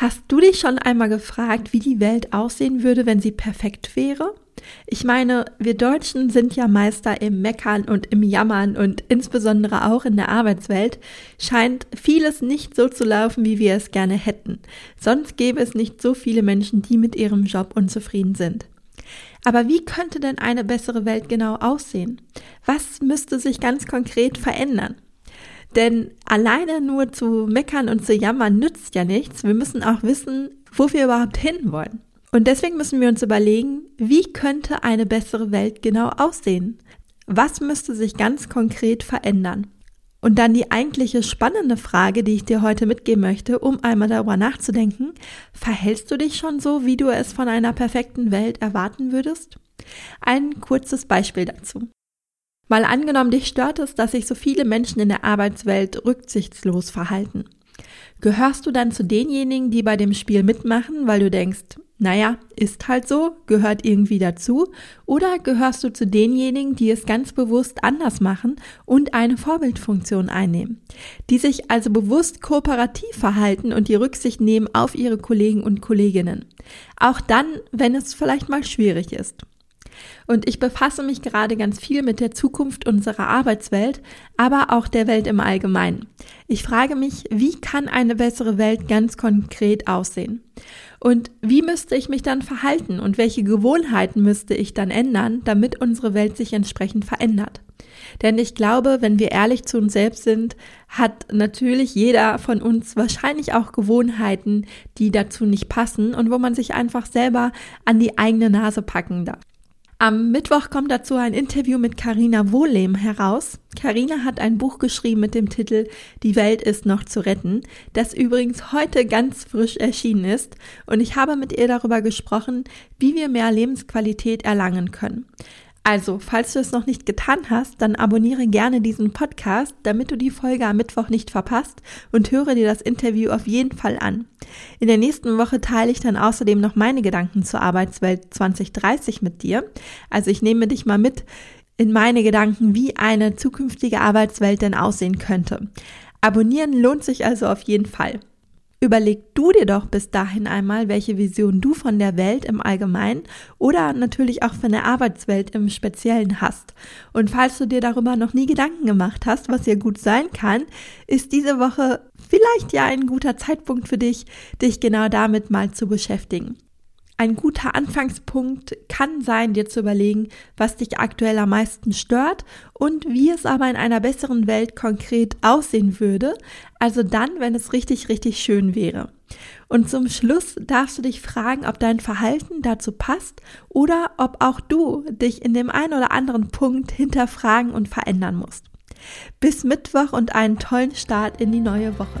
Hast du dich schon einmal gefragt, wie die Welt aussehen würde, wenn sie perfekt wäre? Ich meine, wir Deutschen sind ja Meister im Meckern und im Jammern und insbesondere auch in der Arbeitswelt scheint vieles nicht so zu laufen, wie wir es gerne hätten. Sonst gäbe es nicht so viele Menschen, die mit ihrem Job unzufrieden sind. Aber wie könnte denn eine bessere Welt genau aussehen? Was müsste sich ganz konkret verändern? Denn alleine nur zu meckern und zu jammern nützt ja nichts. Wir müssen auch wissen, wo wir überhaupt hinwollen. Und deswegen müssen wir uns überlegen, wie könnte eine bessere Welt genau aussehen? Was müsste sich ganz konkret verändern? Und dann die eigentliche spannende Frage, die ich dir heute mitgeben möchte, um einmal darüber nachzudenken, verhältst du dich schon so, wie du es von einer perfekten Welt erwarten würdest? Ein kurzes Beispiel dazu. Mal angenommen, dich stört es, dass sich so viele Menschen in der Arbeitswelt rücksichtslos verhalten. Gehörst du dann zu denjenigen, die bei dem Spiel mitmachen, weil du denkst, naja, ist halt so, gehört irgendwie dazu, oder gehörst du zu denjenigen, die es ganz bewusst anders machen und eine Vorbildfunktion einnehmen, die sich also bewusst kooperativ verhalten und die Rücksicht nehmen auf ihre Kollegen und Kolleginnen, auch dann, wenn es vielleicht mal schwierig ist. Und ich befasse mich gerade ganz viel mit der Zukunft unserer Arbeitswelt, aber auch der Welt im Allgemeinen. Ich frage mich, wie kann eine bessere Welt ganz konkret aussehen? Und wie müsste ich mich dann verhalten und welche Gewohnheiten müsste ich dann ändern, damit unsere Welt sich entsprechend verändert? Denn ich glaube, wenn wir ehrlich zu uns selbst sind, hat natürlich jeder von uns wahrscheinlich auch Gewohnheiten, die dazu nicht passen und wo man sich einfach selber an die eigene Nase packen darf. Am Mittwoch kommt dazu ein Interview mit Karina Wohlehm heraus. Karina hat ein Buch geschrieben mit dem Titel Die Welt ist noch zu retten, das übrigens heute ganz frisch erschienen ist und ich habe mit ihr darüber gesprochen, wie wir mehr Lebensqualität erlangen können. Also, falls du es noch nicht getan hast, dann abonniere gerne diesen Podcast, damit du die Folge am Mittwoch nicht verpasst und höre dir das Interview auf jeden Fall an. In der nächsten Woche teile ich dann außerdem noch meine Gedanken zur Arbeitswelt 2030 mit dir. Also ich nehme dich mal mit in meine Gedanken, wie eine zukünftige Arbeitswelt denn aussehen könnte. Abonnieren lohnt sich also auf jeden Fall. Überleg du dir doch bis dahin einmal, welche Vision du von der Welt im Allgemeinen oder natürlich auch von der Arbeitswelt im Speziellen hast. Und falls du dir darüber noch nie Gedanken gemacht hast, was ja gut sein kann, ist diese Woche vielleicht ja ein guter Zeitpunkt für dich, dich genau damit mal zu beschäftigen. Ein guter Anfangspunkt kann sein, dir zu überlegen, was dich aktuell am meisten stört und wie es aber in einer besseren Welt konkret aussehen würde, also dann, wenn es richtig, richtig schön wäre. Und zum Schluss darfst du dich fragen, ob dein Verhalten dazu passt oder ob auch du dich in dem einen oder anderen Punkt hinterfragen und verändern musst. Bis Mittwoch und einen tollen Start in die neue Woche.